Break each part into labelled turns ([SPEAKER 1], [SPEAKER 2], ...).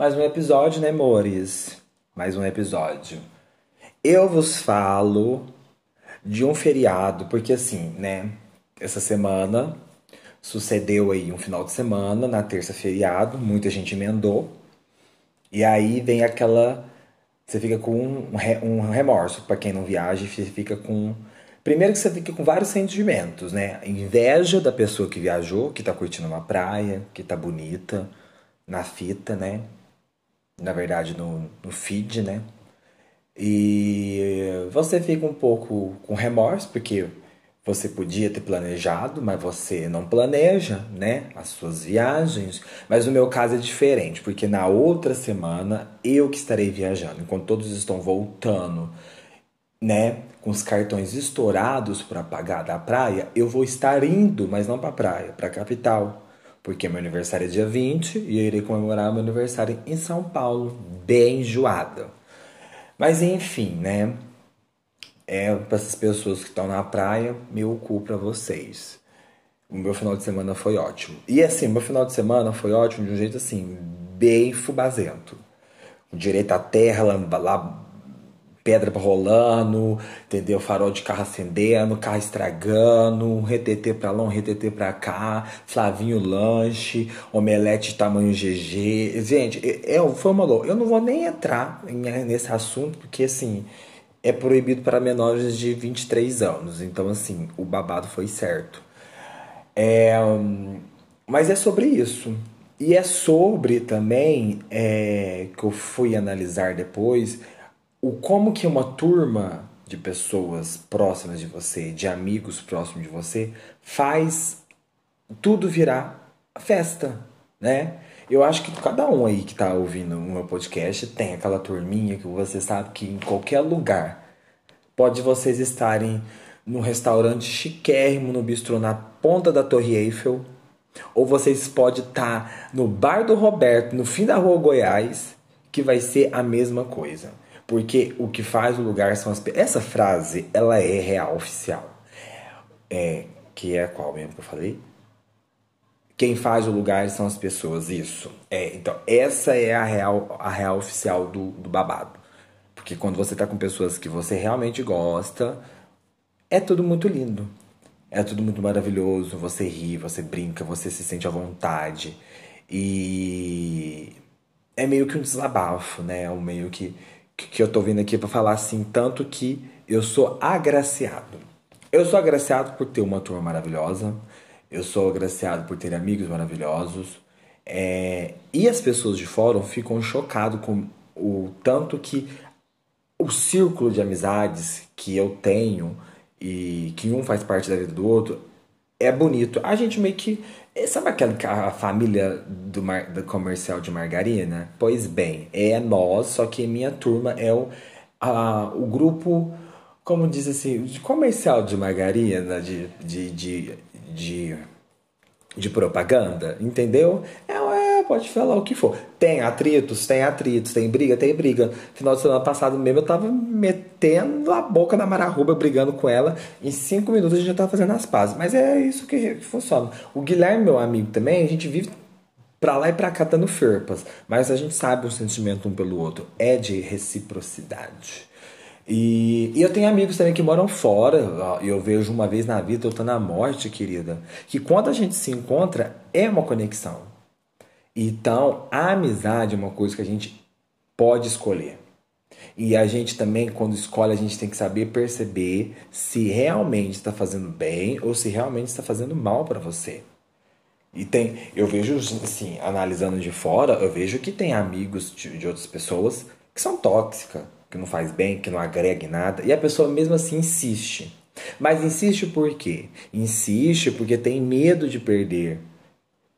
[SPEAKER 1] Mais um episódio, né, amores? Mais um episódio. Eu vos falo de um feriado, porque assim, né? Essa semana sucedeu aí um final de semana, na terça feriado, muita gente emendou. E aí vem aquela. Você fica com um remorso, para quem não viaja, você fica com. Primeiro que você fica com vários sentimentos, né? Inveja da pessoa que viajou, que tá curtindo uma praia, que tá bonita, na fita, né? Na verdade, no, no feed, né? E você fica um pouco com remorso, porque você podia ter planejado, mas você não planeja, né? As suas viagens. Mas no meu caso é diferente, porque na outra semana eu que estarei viajando, enquanto todos estão voltando, né? Com os cartões estourados para pagar da praia, eu vou estar indo, mas não para a praia, para a capital porque meu aniversário é dia 20 e eu irei comemorar meu aniversário em São Paulo, bem enjoada. Mas enfim, né? É para essas pessoas que estão na praia, meu cu para vocês. O meu final de semana foi ótimo. E assim, meu final de semana foi ótimo de um jeito assim, bem fubazento. Direito à terra, lá pedra rolando, entendeu? Farol de carro acendendo, carro estragando, um retetê pra lá, um retetê pra cá, Flavinho lanche, omelete tamanho GG. Gente, eu, foi uma louca. Eu não vou nem entrar nesse assunto, porque assim, é proibido para menores de 23 anos. Então, assim, o babado foi certo. É, mas é sobre isso. E é sobre também é, que eu fui analisar depois o como que uma turma de pessoas próximas de você, de amigos próximos de você, faz tudo virar festa, né? Eu acho que cada um aí que tá ouvindo o meu podcast tem aquela turminha que você sabe que em qualquer lugar pode vocês estarem num restaurante chiquérrimo no bistrô na ponta da Torre Eiffel, ou vocês podem estar tá no bar do Roberto, no fim da rua Goiás, que vai ser a mesma coisa. Porque o que faz o lugar são as Essa frase, ela é real, oficial. É, que é qual mesmo que eu falei? Quem faz o lugar são as pessoas, isso. É, então, essa é a real, a real oficial do, do babado. Porque quando você tá com pessoas que você realmente gosta, é tudo muito lindo. É tudo muito maravilhoso. Você ri, você brinca, você se sente à vontade. E é meio que um desabafo, né? Um meio que que eu tô vindo aqui para falar assim, tanto que eu sou agraciado. Eu sou agraciado por ter uma turma maravilhosa, eu sou agraciado por ter amigos maravilhosos, é, e as pessoas de fora ficam chocadas com o tanto que o círculo de amizades que eu tenho e que um faz parte da vida do outro é bonito. A gente meio que sabe aquela a família do, mar, do comercial de margarina? Pois bem, é nós, só que minha turma é o, a, o grupo, como diz assim, de comercial de margarina, de, de, de, de, de propaganda, entendeu? É, é, pode falar o que for. Tem atritos, tem atritos, tem briga, tem briga. Final de semana passado mesmo eu tava metendo a boca na mararruba, brigando com ela. Em cinco minutos a gente já tava fazendo as pazes. Mas é isso que funciona. O Guilherme, meu amigo também, a gente vive pra lá e pra cá dando ferpas. Mas a gente sabe o sentimento um pelo outro. É de reciprocidade. E, e, eu tenho amigos também que moram fora, e eu vejo uma vez na vida, eu tô na morte, querida, que quando a gente se encontra, é uma conexão. Então, a amizade é uma coisa que a gente pode escolher. E a gente também, quando escolhe, a gente tem que saber perceber se realmente está fazendo bem ou se realmente está fazendo mal para você. E tem, eu vejo, assim, analisando de fora, eu vejo que tem amigos de, de outras pessoas que são tóxicas, que não faz bem, que não agrega em nada, e a pessoa mesmo assim insiste. Mas insiste por quê? Insiste porque tem medo de perder,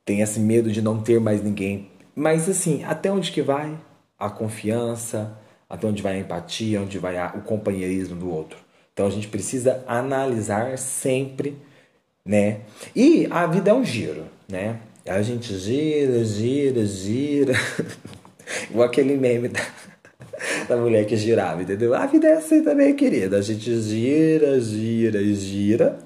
[SPEAKER 1] tem esse medo de não ter mais ninguém. Mas assim, até onde que vai? a confiança, até onde vai a empatia, onde vai o companheirismo do outro. Então a gente precisa analisar sempre, né? E a vida é um giro, né? A gente gira, gira, gira. Igual aquele meme da, da mulher que girava, entendeu? A vida é assim também, querida. A gente gira, gira e gira.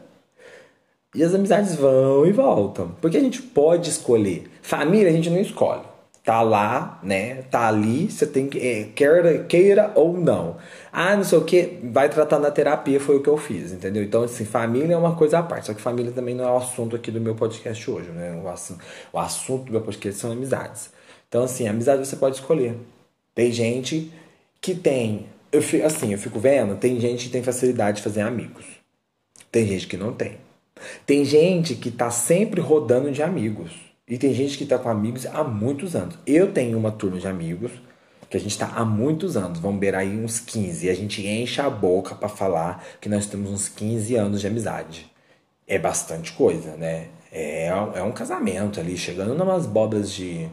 [SPEAKER 1] E as amizades vão e voltam. Porque a gente pode escolher. Família a gente não escolhe. Tá lá, né? Tá ali, você tem que. É, queira, queira ou não. Ah, não sei o que, vai tratar na terapia, foi o que eu fiz, entendeu? Então, assim, família é uma coisa à parte. Só que família também não é o assunto aqui do meu podcast hoje, né? O assunto, o assunto do meu podcast são amizades. Então, assim, amizade você pode escolher. Tem gente que tem. Eu, assim, eu fico vendo, tem gente que tem facilidade de fazer amigos. Tem gente que não tem. Tem gente que tá sempre rodando de amigos. E tem gente que está com amigos há muitos anos. Eu tenho uma turma de amigos que a gente está há muitos anos, vamos ver aí uns 15, e a gente enche a boca para falar que nós temos uns 15 anos de amizade. É bastante coisa, né? É, é um casamento ali, chegando numas bodas de.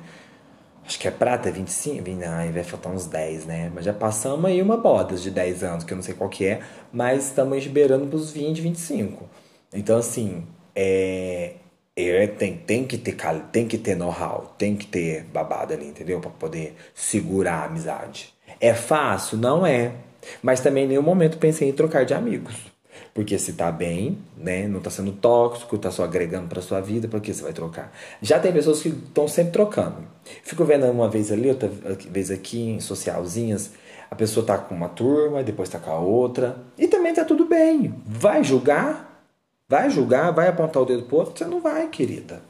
[SPEAKER 1] Acho que é prata, 25, ai, vai faltar uns 10, né? Mas já passamos aí uma bodas de 10 anos, que eu não sei qual que é, mas estamos esperando pros 20, 25. Então, assim, é, é, tem, tem que ter tem que ter know-how, tem que ter babado ali, entendeu? Para poder segurar a amizade. É fácil? Não é. Mas também em nenhum momento pensei em trocar de amigos. Porque se tá bem, né, não tá sendo tóxico, tá só agregando para sua vida, por que você vai trocar? Já tem pessoas que estão sempre trocando. Fico vendo uma vez ali, outra vez aqui em socialzinhas, a pessoa tá com uma turma, depois tá com a outra, e também tá tudo bem. Vai julgar? Vai julgar, vai apontar o dedo pro outro? Você não vai, querida.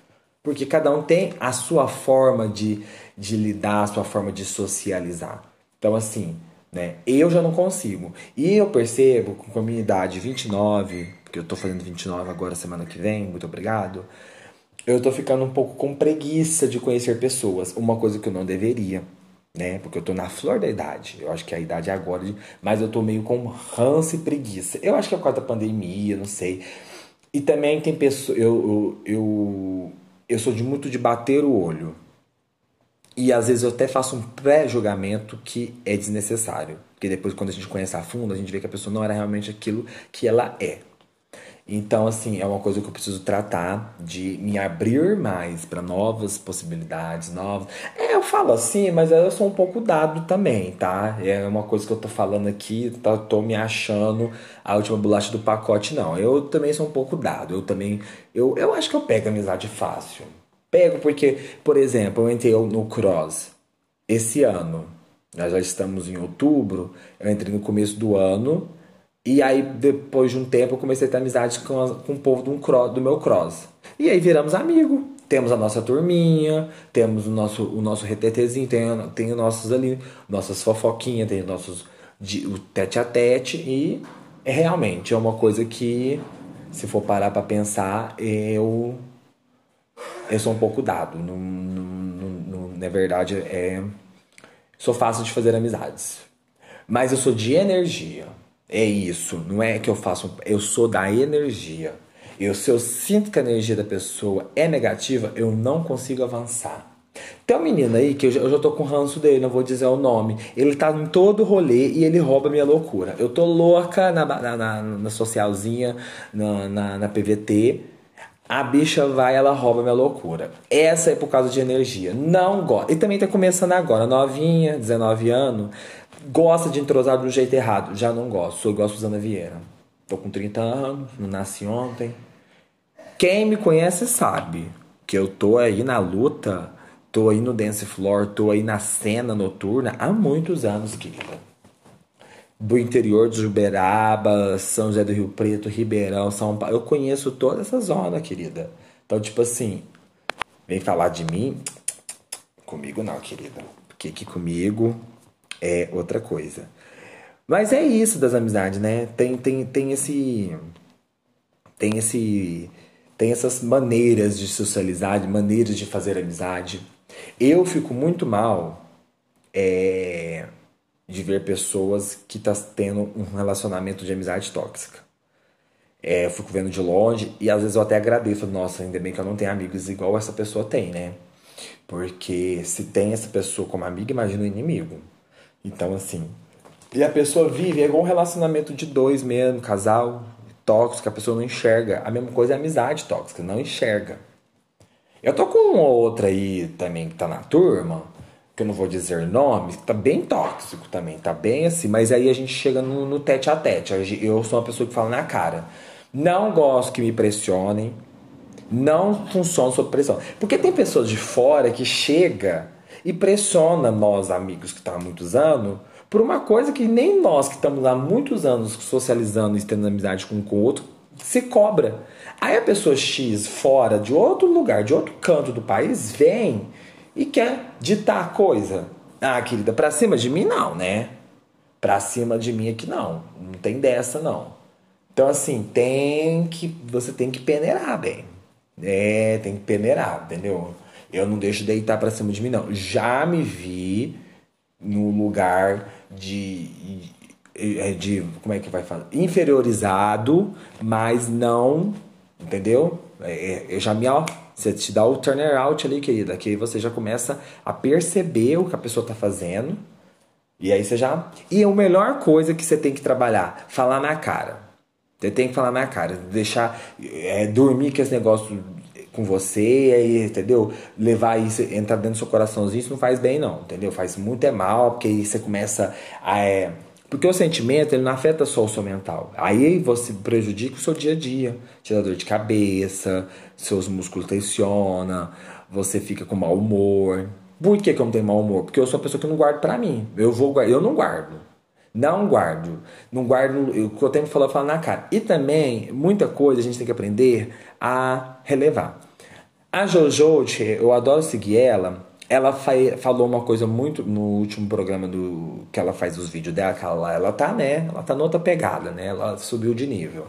[SPEAKER 1] Porque cada um tem a sua forma de, de lidar, a sua forma de socializar. Então, assim, né? Eu já não consigo. E eu percebo com a minha idade 29, porque eu tô fazendo 29 agora semana que vem, muito obrigado. Eu tô ficando um pouco com preguiça de conhecer pessoas, uma coisa que eu não deveria, né? Porque eu tô na flor da idade. Eu acho que a idade é agora, mas eu tô meio com ranço e preguiça. Eu acho que é por causa da pandemia, não sei. E também tem pessoas. Eu, eu, eu, eu sou de muito de bater o olho. E às vezes eu até faço um pré-julgamento que é desnecessário. Porque depois, quando a gente conhece a fundo, a gente vê que a pessoa não era realmente aquilo que ela é. Então, assim, é uma coisa que eu preciso tratar de me abrir mais para novas possibilidades, novas. É, eu falo assim, mas eu sou um pouco dado também, tá? É uma coisa que eu tô falando aqui, tá, tô me achando a última bolacha do pacote, não. Eu também sou um pouco dado. Eu também. Eu, eu acho que eu pego amizade fácil. Pego porque, por exemplo, eu entrei no Cross esse ano. Nós já estamos em outubro. Eu entrei no começo do ano. E aí, depois de um tempo, eu comecei a ter amizade com, com o povo do, do meu cross. E aí viramos amigos. Temos a nossa turminha, temos o nosso, o nosso retetezinho, tem, tem os nossos ali, nossas fofoquinhas, tem os nossos de, o tete a tete. E é, realmente é uma coisa que, se for parar para pensar, eu, eu sou um pouco dado. Não, não, na verdade, é, sou fácil de fazer amizades. Mas eu sou de energia. É isso, não é que eu faço, eu sou da energia. Eu, se eu sinto que a energia da pessoa é negativa, eu não consigo avançar. Tem um menino aí que eu já, eu já tô com ranço dele, não vou dizer o nome. Ele tá em todo rolê e ele rouba minha loucura. Eu tô louca na, na, na, na socialzinha, na, na, na PVT. A bicha vai, ela rouba minha loucura. Essa é por causa de energia. Não gosto. E também tá começando agora, novinha, 19 anos gosta de entrosar do jeito errado. Já não gosto. Sou igual a Suzana Vieira. Tô com 30 anos, não nasci ontem. Quem me conhece sabe que eu tô aí na luta, tô aí no dance floor, tô aí na cena noturna há muitos anos, querida. Do interior de Uberaba, São José do Rio Preto, Ribeirão, São Paulo. Eu conheço toda essa zona, querida. Então, tipo assim, vem falar de mim. Comigo não, querida. Porque aqui comigo é outra coisa. Mas é isso das amizades, né? Tem, tem, tem esse. Tem esse. Tem essas maneiras de socializar, maneiras de fazer amizade. Eu fico muito mal é, de ver pessoas que estão tá tendo um relacionamento de amizade tóxica. É, eu fico vendo de longe e às vezes eu até agradeço, nossa, ainda bem que eu não tenho amigos igual essa pessoa tem, né? Porque se tem essa pessoa como amiga, imagina o inimigo. Então, assim. E a pessoa vive, é igual um relacionamento de dois mesmo, casal tóxico, a pessoa não enxerga. A mesma coisa é amizade tóxica, não enxerga. Eu tô com uma outra aí também que tá na turma, que eu não vou dizer nomes, tá bem tóxico também, tá bem assim, mas aí a gente chega no, no tete a tete. Eu sou uma pessoa que fala na cara. Não gosto que me pressionem, não funciona sob pressão. Porque tem pessoas de fora que chega e pressiona nós, amigos que estão há muitos anos, por uma coisa que nem nós que estamos há muitos anos socializando e tendo amizade com o outro, se cobra. Aí a pessoa X fora de outro lugar, de outro canto do país, vem e quer ditar a coisa. Ah, querida, pra cima de mim não, né? Pra cima de mim aqui não. Não tem dessa não. Então assim, tem que você tem que peneirar bem. É, tem que peneirar, entendeu? Eu não deixo deitar pra cima de mim não. Já me vi no lugar de de, de como é que vai falar? Inferiorizado, mas não, entendeu? É, eu já me ó, você te dá o turnaround ali, querida, que aí você já começa a perceber o que a pessoa tá fazendo. E aí você já. E a melhor coisa que você tem que trabalhar, falar na cara. Você tem que falar na cara, deixar é, dormir com esse negócio com você, aí, entendeu? Levar isso, entrar dentro do seu coraçãozinho, isso não faz bem, não, entendeu? Faz muito é mal, porque aí você começa a. É, porque o sentimento ele não afeta só o seu mental. Aí você prejudica o seu dia a dia. Te dá dor de cabeça, seus músculos tensionam, você fica com mau humor. Por que, que eu não tenho mau humor? Porque eu sou uma pessoa que não guardo pra mim. Eu vou eu não guardo. Não guardo. Não guardo o que eu tenho que falar, falar na cara. E também, muita coisa a gente tem que aprender a relevar. A Jojo, eu adoro seguir ela ela falou uma coisa muito no último programa do que ela faz os vídeos dela, que ela, ela tá, né? Ela tá noutra pegada, né? Ela subiu de nível.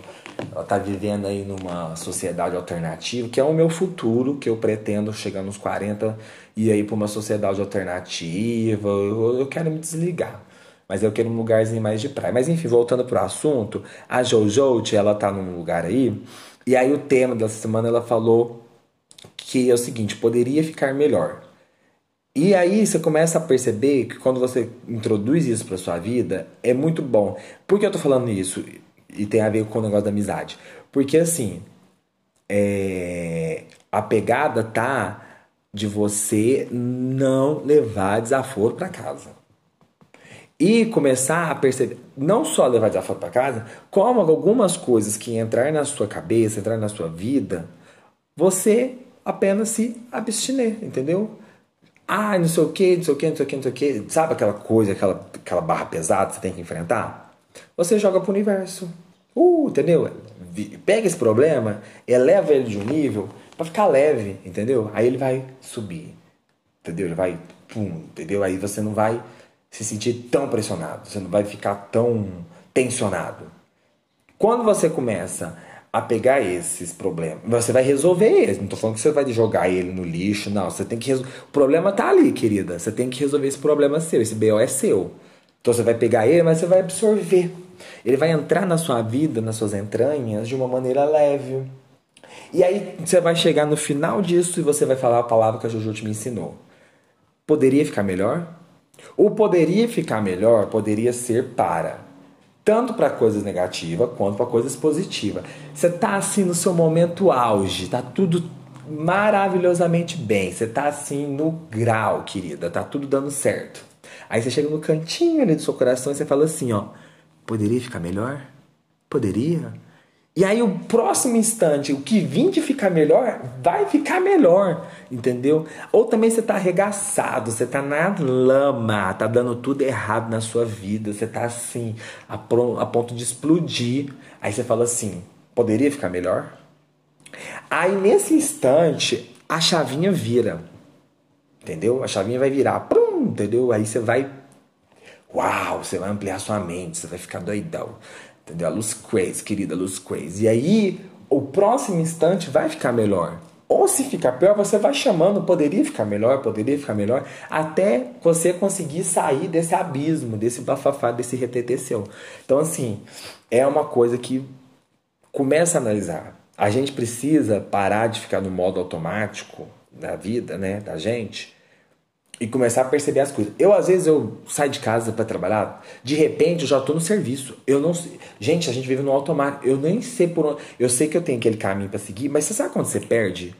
[SPEAKER 1] Ela tá vivendo aí numa sociedade alternativa, que é o meu futuro, que eu pretendo chegar nos 40 e aí para uma sociedade alternativa. Eu, eu quero me desligar. Mas eu quero um lugarzinho mais de praia. Mas enfim, voltando pro assunto, a Jojo, ela tá num lugar aí, e aí o tema dessa semana ela falou que é o seguinte, poderia ficar melhor. E aí você começa a perceber que quando você introduz isso para sua vida, é muito bom. Por que eu tô falando isso? E tem a ver com o negócio da amizade. Porque assim, é... a pegada tá de você não levar desaforo para casa. E começar a perceber, não só levar desaforo para casa, como algumas coisas que entrar na sua cabeça, entrar na sua vida, você apenas se abstiner, entendeu? Ah, não sei o que, não sei o que, não sei o que, não sei o que. Sabe aquela coisa, aquela, aquela barra pesada que você tem que enfrentar? Você joga pro universo. Uh, entendeu? Pega esse problema, eleva ele de um nível para ficar leve, entendeu? Aí ele vai subir, entendeu? Ele vai, pum, entendeu? Aí você não vai se sentir tão pressionado, você não vai ficar tão tensionado. Quando você começa a pegar esses problemas. Você vai resolver eles. Não estou falando que você vai jogar ele no lixo, não. Você tem que resolver. O problema tá ali, querida. Você tem que resolver esse problema seu. Esse BO é seu. Então você vai pegar ele, mas você vai absorver. Ele vai entrar na sua vida, nas suas entranhas, de uma maneira leve. E aí você vai chegar no final disso e você vai falar a palavra que a Juju te me ensinou. Poderia ficar melhor? O poderia ficar melhor poderia ser para tanto para coisas negativas quanto para coisas positivas. Você tá assim no seu momento auge, tá tudo maravilhosamente bem. Você tá assim no grau, querida, tá tudo dando certo. Aí você chega no cantinho ali do seu coração e você fala assim, ó, poderia ficar melhor? Poderia? E aí o próximo instante, o que vim de ficar melhor, vai ficar melhor, entendeu? Ou também você tá arregaçado, você tá na lama, tá dando tudo errado na sua vida, você tá assim, a, a ponto de explodir. Aí você fala assim, poderia ficar melhor? Aí nesse instante, a chavinha vira, entendeu? A chavinha vai virar, entendeu? Aí você vai, uau, você vai ampliar sua mente, você vai ficar doidão. Entendeu? A luz crazy, querida, luz crazy. E aí, o próximo instante vai ficar melhor. Ou se ficar pior, você vai chamando, poderia ficar melhor, poderia ficar melhor, até você conseguir sair desse abismo, desse bafafá, desse retetê seu. Então, assim, é uma coisa que começa a analisar. A gente precisa parar de ficar no modo automático da vida, né, da gente, e começar a perceber as coisas. Eu às vezes eu saio de casa para trabalhar, de repente eu já tô no serviço. Eu não sei. Gente, a gente vive no automático. Eu nem sei por onde. Eu sei que eu tenho aquele caminho para seguir, mas você sabe quando você perde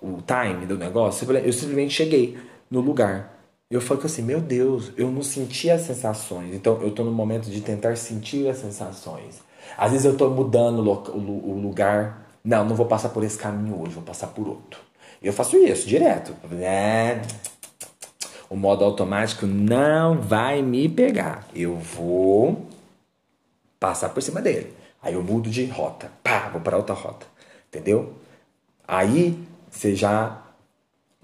[SPEAKER 1] o time do negócio? Eu simplesmente cheguei no lugar. Eu falei assim, meu Deus, eu não senti as sensações. Então eu tô no momento de tentar sentir as sensações. Às vezes eu tô mudando o lugar. Não, não vou passar por esse caminho hoje, vou passar por outro. Eu faço isso direto. É o modo automático não vai me pegar. Eu vou passar por cima dele. Aí eu mudo de rota. Pá, vou para outra rota. Entendeu? Aí você já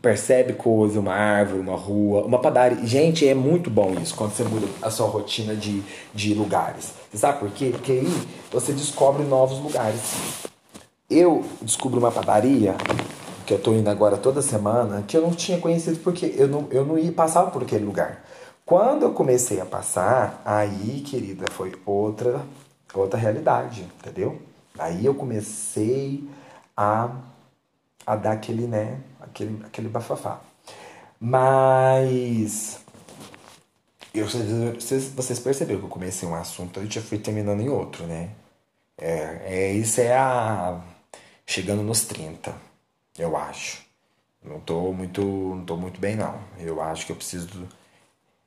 [SPEAKER 1] percebe coisa, uma árvore, uma rua, uma padaria. Gente, é muito bom isso quando você muda a sua rotina de, de lugares. Você sabe por quê? Porque aí você descobre novos lugares. Eu descubro uma padaria que eu tô indo agora toda semana, que eu não tinha conhecido porque eu não, eu não ia passar por aquele lugar. Quando eu comecei a passar, aí, querida, foi outra outra realidade, entendeu? Aí eu comecei a, a dar aquele, né, aquele, aquele bafafá. Mas eu, vocês, vocês perceberam que eu comecei um assunto e já fui terminando em outro, né? É, é, isso é a. chegando nos 30 eu acho. Não tô muito, não tô muito bem não. Eu acho que eu preciso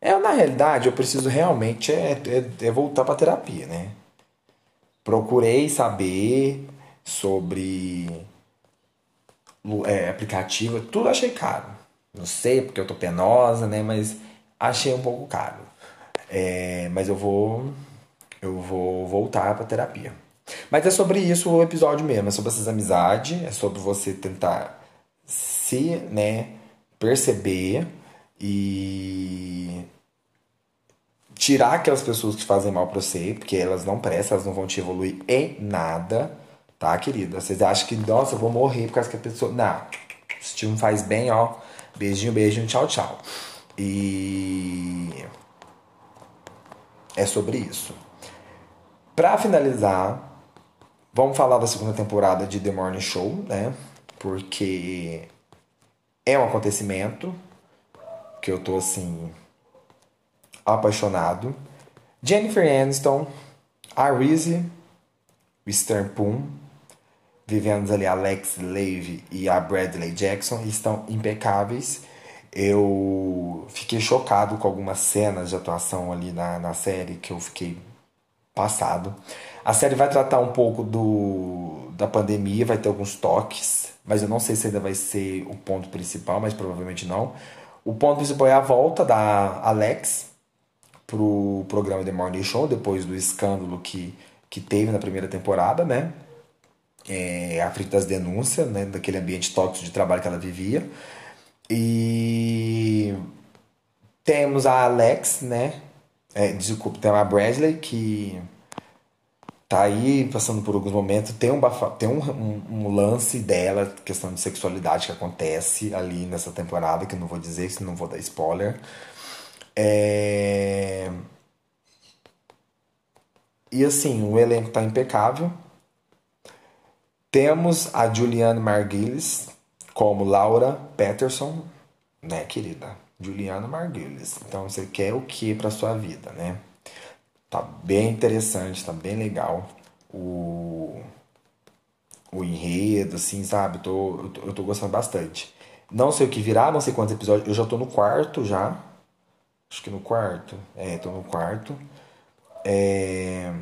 [SPEAKER 1] é na realidade eu preciso realmente é, é, é voltar para terapia, né? Procurei saber sobre é, aplicativo, tudo achei caro. Não sei porque eu tô penosa, né? Mas achei um pouco caro. É, mas eu vou eu vou voltar para terapia. Mas é sobre isso o episódio mesmo, é sobre essas amizades, é sobre você tentar se, né, perceber e tirar aquelas pessoas que fazem mal para você, porque elas não prestam, elas não vão te evoluir em nada, tá, querida? Vocês acham que, nossa, eu vou morrer por causa que a pessoa. Não. Se te não faz bem, ó. Beijinho, beijinho, tchau, tchau. E. É sobre isso. Pra finalizar, Vamos falar da segunda temporada de The Morning Show, né? Porque é um acontecimento que eu tô assim apaixonado. Jennifer Aniston, a Reese Witherspoon, vivendo ali Alex Levy e a Bradley Jackson estão impecáveis. Eu fiquei chocado com algumas cenas de atuação ali na, na série que eu fiquei passado. A série vai tratar um pouco do, da pandemia, vai ter alguns toques, mas eu não sei se ainda vai ser o ponto principal, mas provavelmente não. O ponto principal é a volta da Alex pro programa The Morning Show, depois do escândalo que, que teve na primeira temporada, né? É, a frente das denúncias, né? Daquele ambiente tóxico de trabalho que ela vivia. E temos a Alex, né? É, desculpa, tem a Bradley, que tá aí passando por alguns momentos. Tem um, tem um, um, um, lance dela, questão de sexualidade que acontece ali nessa temporada, que eu não vou dizer, senão não vou dar spoiler. É... E assim, o elenco tá impecável. Temos a Julianne Margulies como Laura Peterson, né, querida? Juliana Margulies. Então você quer o que para sua vida, né? Tá bem interessante, tá bem legal o, o enredo, assim, sabe? Tô, eu, tô, eu tô gostando bastante. Não sei o que virá, não sei quantos episódios. Eu já tô no quarto já. Acho que no quarto. É, tô no quarto. É...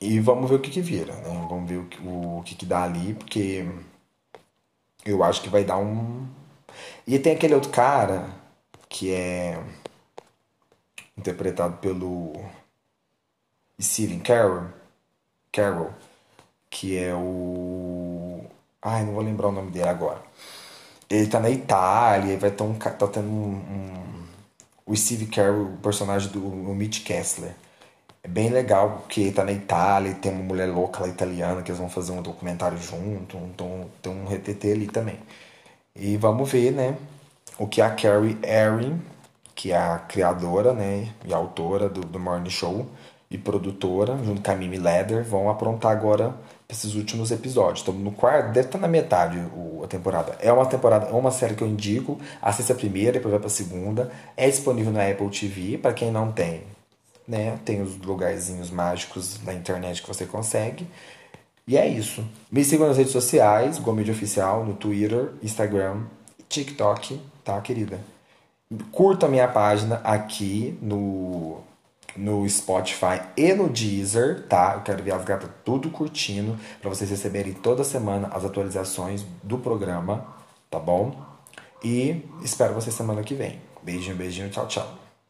[SPEAKER 1] E vamos ver o que que vira, né? Vamos ver o que, o, que que dá ali, porque eu acho que vai dar um. E tem aquele outro cara que é interpretado pelo Steven Carroll, Carroll, que é o. Ai, não vou lembrar o nome dele agora. Ele tá na Itália e vai ter um. tá tendo um, um. o Steve Carroll, o personagem do o Mitch Kessler. É bem legal porque ele tá na Itália e tem uma mulher louca lá italiana que eles vão fazer um documentário junto. Então tem um RTT ali também. E vamos ver, né? O que a Carrie Erin que é a criadora né, e autora do, do Morning Show e produtora, junto com a Mimi Leder, vão aprontar agora esses últimos episódios. Estamos no quarto, deve estar na metade a temporada. É uma temporada, é uma série que eu indico. Assista a primeira, depois vai para a segunda. É disponível na Apple TV, para quem não tem, né? Tem os lugarzinhos mágicos na internet que você consegue. E é isso. Me sigam nas redes sociais, Gomes Oficial, no Twitter, Instagram, TikTok, tá, querida? Curta a minha página aqui no no Spotify e no Deezer, tá? Eu quero ver as gatas tudo curtindo para vocês receberem toda semana as atualizações do programa, tá bom? E espero vocês semana que vem. Beijinho, beijinho, tchau, tchau.